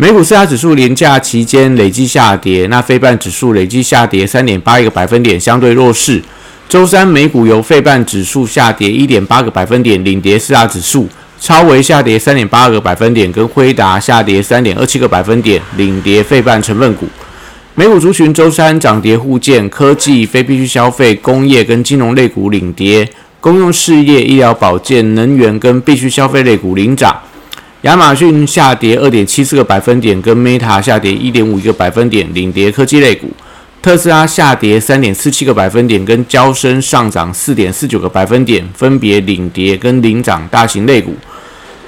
美股四大指数连假期间累计下跌，那非半指数累计下跌三点八一个百分点，相对弱势。周三美股由非半指数下跌一点八个百分点领跌四大指数，超微下跌三点八个百分点，跟辉达下跌三点二七个百分点领跌非半成分股。美股族群周三涨跌互见，科技、非必需消费、工业跟金融类股领跌。公用事业、医疗保健、能源跟必需消费类股领涨，亚马逊下跌二点七四个百分点，跟 Meta 下跌一点五一个百分点，领跌科技类股；特斯拉下跌三点四七个百分点，跟交深上涨四点四九个百分点，分别领跌跟领涨大型类股。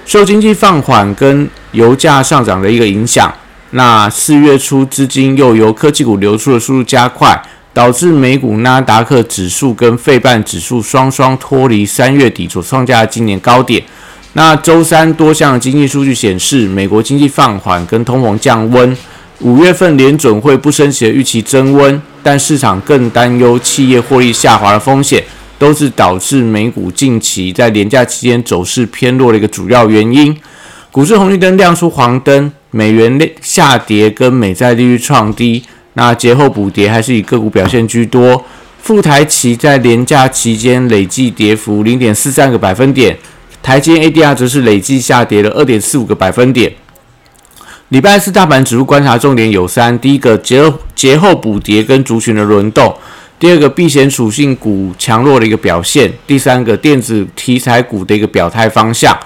受经济放缓跟油价上涨的一个影响，那四月初资金又由科技股流出的速度加快。导致美股纳达克指数跟费半指数双双脱离三月底所创下的今年高点。那周三多项经济数据显示，美国经济放缓跟通膨降温，五月份联准会不升息的预期增温，但市场更担忧企业获利下滑的风险，都是导致美股近期在廉价期间走势偏弱的一个主要原因。股市红绿灯亮出黄灯，美元下跌跟美债利率创低。那节后补跌还是以个股表现居多，富台期在连假期间累计跌幅零点四三个百分点，台积 ADR 则是累计下跌了二点四五个百分点。礼拜四大盘指数观察重点有三：第一个节节后补跌跟族群的轮动；第二个避险属性股强弱的一个表现；第三个电子题材股的一个表态方向。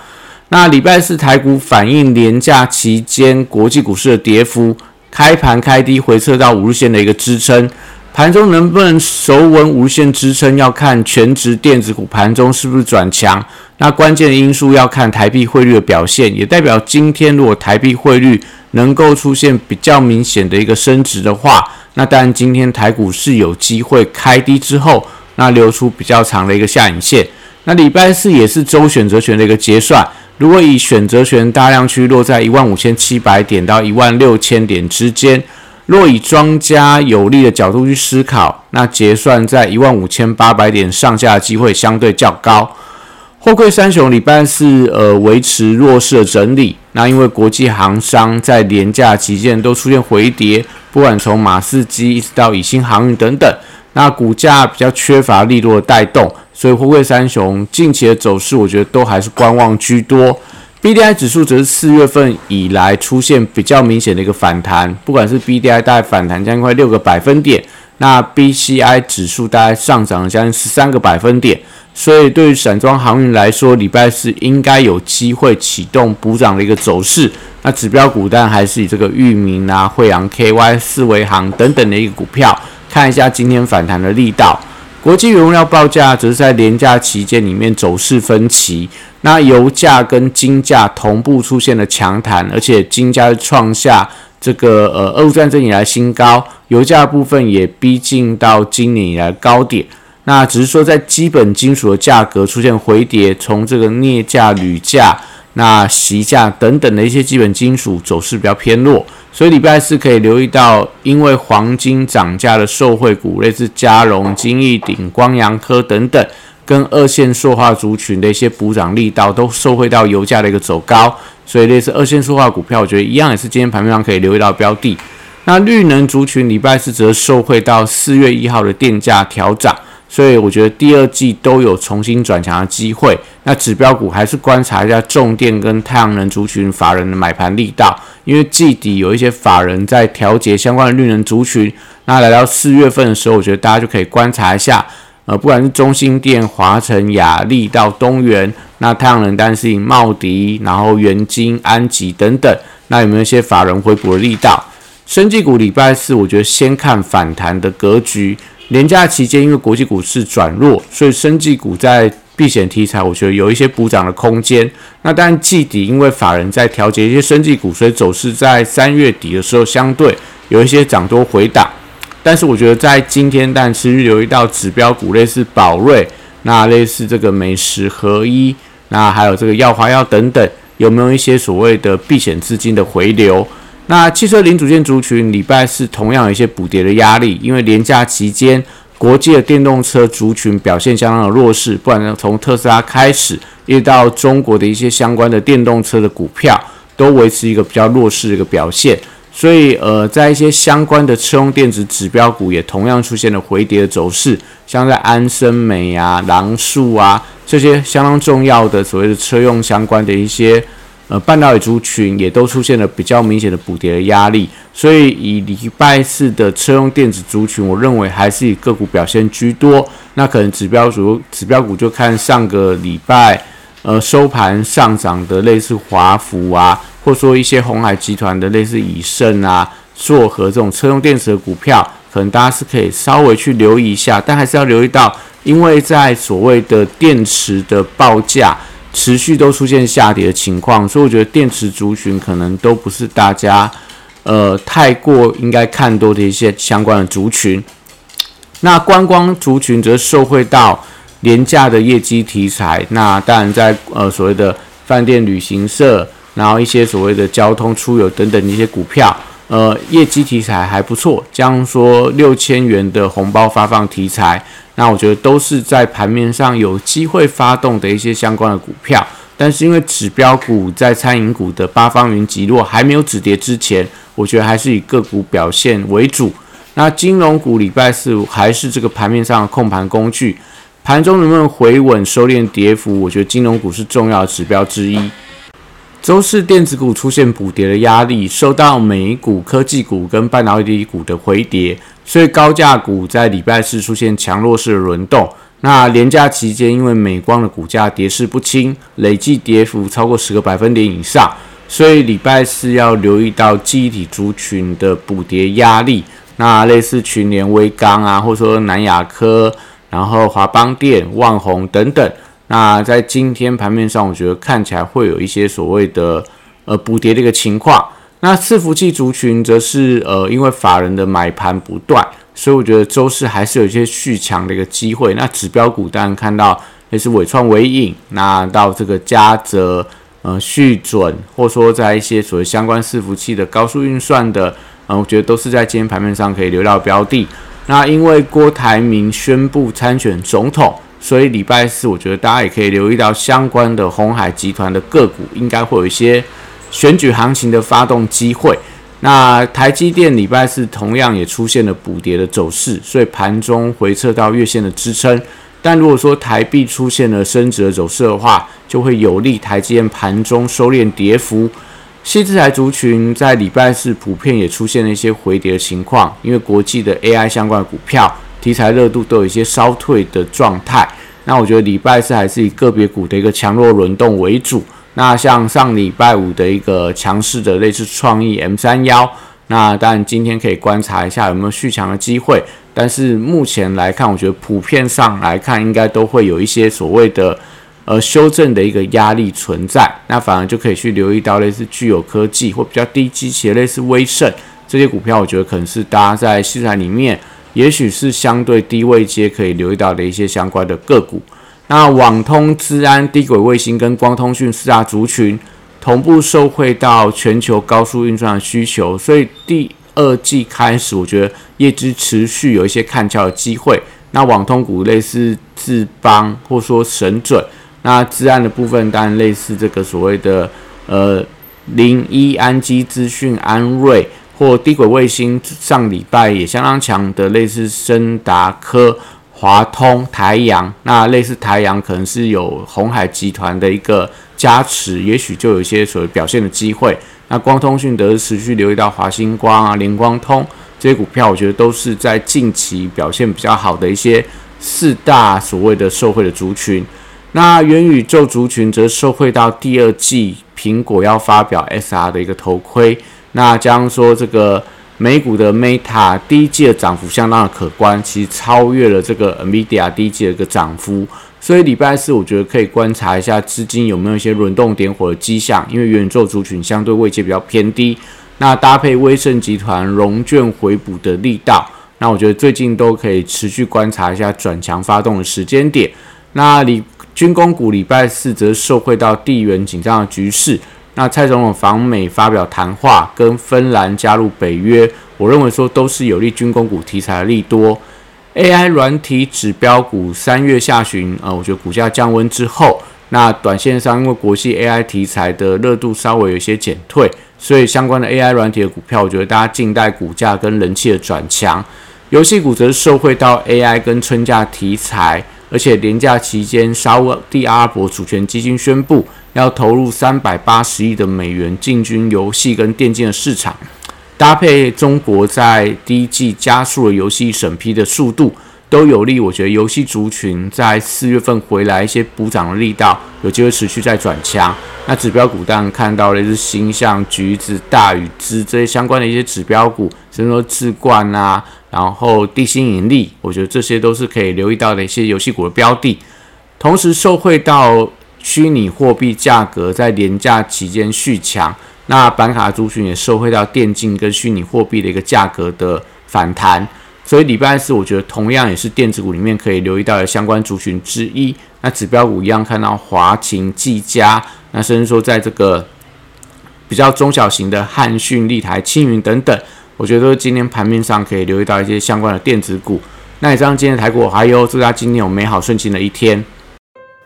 那礼拜四台股反映连假期间国际股市的跌幅。开盘开低回撤到五日线的一个支撑，盘中能不能守稳无限支撑，要看全职电子股盘中是不是转强。那关键的因素要看台币汇率的表现，也代表今天如果台币汇率能够出现比较明显的一个升值的话，那当然今天台股是有机会开低之后，那留出比较长的一个下影线。那礼拜四也是周选择权的一个结算。如果以选择权大量区落在一万五千七百点到一万六千点之间，若以庄家有利的角度去思考，那结算在一万五千八百点上下的机会相对较高。货柜三雄礼拜四呃维持弱势的整理，那因为国际航商在廉价期间都出现回跌，不管从马士基一直到以新航运等等，那股价比较缺乏利落的带动。所以，货柜三雄近期的走势，我觉得都还是观望居多。B D I 指数则是四月份以来出现比较明显的一个反弹，不管是 B D I 大概反弹将近快六个百分点，那 B C I 指数大概上涨了将近十三个百分点。所以，对于散装航运来说，礼拜四应该有机会启动补涨的一个走势。那指标股单还是以这个域名啊、惠阳 K Y、四维行等等的一个股票，看一下今天反弹的力道。国际原料报价则是在廉价期间里面走势分歧，那油价跟金价同步出现了强弹，而且金价创下这个呃俄乌战争以来新高，油价部分也逼近到今年以来高点。那只是说在基本金属的价格出现回跌，从这个镍价、铝价。那锡价等等的一些基本金属走势比较偏弱，所以礼拜四可以留意到，因为黄金涨价的受惠股，类似嘉荣、金逸鼎、光阳科等等，跟二线塑化族群的一些补涨力道，都受惠到油价的一个走高，所以类似二线塑化股票，我觉得一样也是今天盘面上可以留意到标的。那绿能族群礼拜四则受惠到四月一号的电价调涨。所以我觉得第二季都有重新转强的机会。那指标股还是观察一下重电跟太阳能族群法人的买盘力道，因为季底有一些法人在调节相关的绿能族群。那来到四月份的时候，我觉得大家就可以观察一下，呃，不管是中兴电、华晨、雅力到东元，那太阳能、但是以茂迪、然后元金、安吉等等，那有没有一些法人回补的力道？生技股礼拜四，我觉得先看反弹的格局。年假期间，因为国际股市转弱，所以生技股在避险题材，我觉得有一些补涨的空间。那当然季底因为法人在调节一些生技股，所以走势在三月底的时候相对有一些涨多回档。但是我觉得在今天，但持续留意到指标股，类似宝瑞，那类似这个美食合一，那还有这个药华药等等，有没有一些所谓的避险资金的回流？那汽车零组件族群礼拜四同样有一些补跌的压力，因为连假期间，国际的电动车族群表现相当的弱势，不管从特斯拉开始，一直到中国的一些相关的电动车的股票，都维持一个比较弱势的一个表现。所以，呃，在一些相关的车用电子指标股也同样出现了回跌的走势，像在安森美啊、狼树啊这些相当重要的所谓的车用相关的一些呃半导体族群，也都出现了比较明显的补跌的压力。所以，以礼拜四的车用电子族群，我认为还是以个股表现居多。那可能指标股指标股就看上个礼拜呃收盘上涨的类似华孚啊。或说一些红海集团的类似以盛啊、硕和这种车用电池的股票，可能大家是可以稍微去留意一下，但还是要留意到，因为在所谓的电池的报价持续都出现下跌的情况，所以我觉得电池族群可能都不是大家呃太过应该看多的一些相关的族群。那观光族群则受惠到廉价的业绩题材，那当然在呃所谓的饭店旅行社。然后一些所谓的交通出游等等一些股票，呃，业绩题材还不错。将说六千元的红包发放题材，那我觉得都是在盘面上有机会发动的一些相关的股票。但是因为指标股在餐饮股的八方云集落还没有止跌之前，我觉得还是以个股表现为主。那金融股礼拜四还是这个盘面上的控盘工具，盘中能不能回稳收敛跌幅，我觉得金融股是重要指标之一。周四电子股出现补跌的压力，受到美股科技股跟半导体股的回跌，所以高价股在礼拜四出现强弱势的轮动。那连假期间，因为美光的股价跌势不清，累计跌幅超过十个百分点以上，所以礼拜四要留意到记忆体族群的补跌压力。那类似群联、微刚啊，或者说南亚科，然后华邦电、万宏等等。那在今天盘面上，我觉得看起来会有一些所谓的呃补跌的一个情况。那伺服器族群则是呃因为法人的买盘不断，所以我觉得周四还是有一些续强的一个机会。那指标股当然看到也是伟创、伟影，那到这个嘉泽、呃续准，或说在一些所谓相关伺服器的高速运算的，嗯，我觉得都是在今天盘面上可以留到标的。那因为郭台铭宣布参选总统。所以礼拜四，我觉得大家也可以留意到相关的红海集团的个股，应该会有一些选举行情的发动机会。那台积电礼拜四同样也出现了补跌的走势，所以盘中回撤到月线的支撑。但如果说台币出现了升值的走势的话，就会有利台积电盘中收敛跌幅。西资台族群在礼拜四普遍也出现了一些回跌的情况，因为国际的 AI 相关的股票。题材热度都有一些稍退的状态，那我觉得礼拜四还是以个别股的一个强弱轮动为主。那像上礼拜五的一个强势的类似创意 M 三幺，那当然今天可以观察一下有没有续强的机会。但是目前来看，我觉得普遍上来看，应该都会有一些所谓的呃修正的一个压力存在。那反而就可以去留意到类似具有科技或比较低基企类似威盛这些股票，我觉得可能是大家在市场里面。也许是相对低位阶可以留意到的一些相关的个股。那网通、治安、低轨卫星跟光通讯四大族群同步受惠到全球高速运算的需求，所以第二季开始，我觉得业绩持续有一些看俏的机会。那网通股类似智邦或说神准，那治安的部分当然类似这个所谓的呃零一安基资讯、安瑞。或低轨卫星上礼拜也相当强的，类似深达科、华通、台阳。那类似台阳可能是有红海集团的一个加持，也许就有一些所谓表现的机会。那光通讯则是持续留意到华星光啊、联光通这些股票，我觉得都是在近期表现比较好的一些四大所谓的受惠的族群。那元宇宙族群则受惠到第二季苹果要发表 SR 的一个头盔。那将说这个美股的 Meta 第一季的涨幅相当的可观，其实超越了这个 Nvidia 第一季的一个涨幅，所以礼拜四我觉得可以观察一下资金有没有一些轮动点火的迹象，因为元宇宙族群相对位阶比较偏低，那搭配威盛集团融券回补的力道，那我觉得最近都可以持续观察一下转强发动的时间点。那礼军工股礼拜四则受惠到地缘紧张的局势。那蔡总统访美发表谈话，跟芬兰加入北约，我认为说都是有利军工股题材的利多。AI 软体指标股三月下旬，呃，我觉得股价降温之后，那短线上因为国际 AI 题材的热度稍微有些减退，所以相关的 AI 软体的股票，我觉得大家静待股价跟人气的转强。游戏股则是受惠到 AI 跟春假题材。而且廉价期间，沙地阿拉伯主权基金宣布要投入三百八十亿的美元进军游戏跟电竞的市场，搭配中国在第一季加速了游戏审批的速度，都有利。我觉得游戏族群在四月份回来一些补涨的力道，有机会持续再转强。那指标股当然看到了是星象、橘子、大禹之这些相关的一些指标股，甚至说智冠啊。然后地心引力，我觉得这些都是可以留意到的一些游戏股的标的。同时受惠到虚拟货币价格在廉价期间续强，那板卡族群也受惠到电竞跟虚拟货币的一个价格的反弹。所以礼拜四我觉得同样也是电子股里面可以留意到的相关族群之一。那指标股一样看到华勤、技嘉，那甚至说在这个比较中小型的汉讯、立台、青云等等。我觉得今天盘面上可以留意到一些相关的电子股。那以上今天的台股还有，祝大家今天有美好顺心的一天。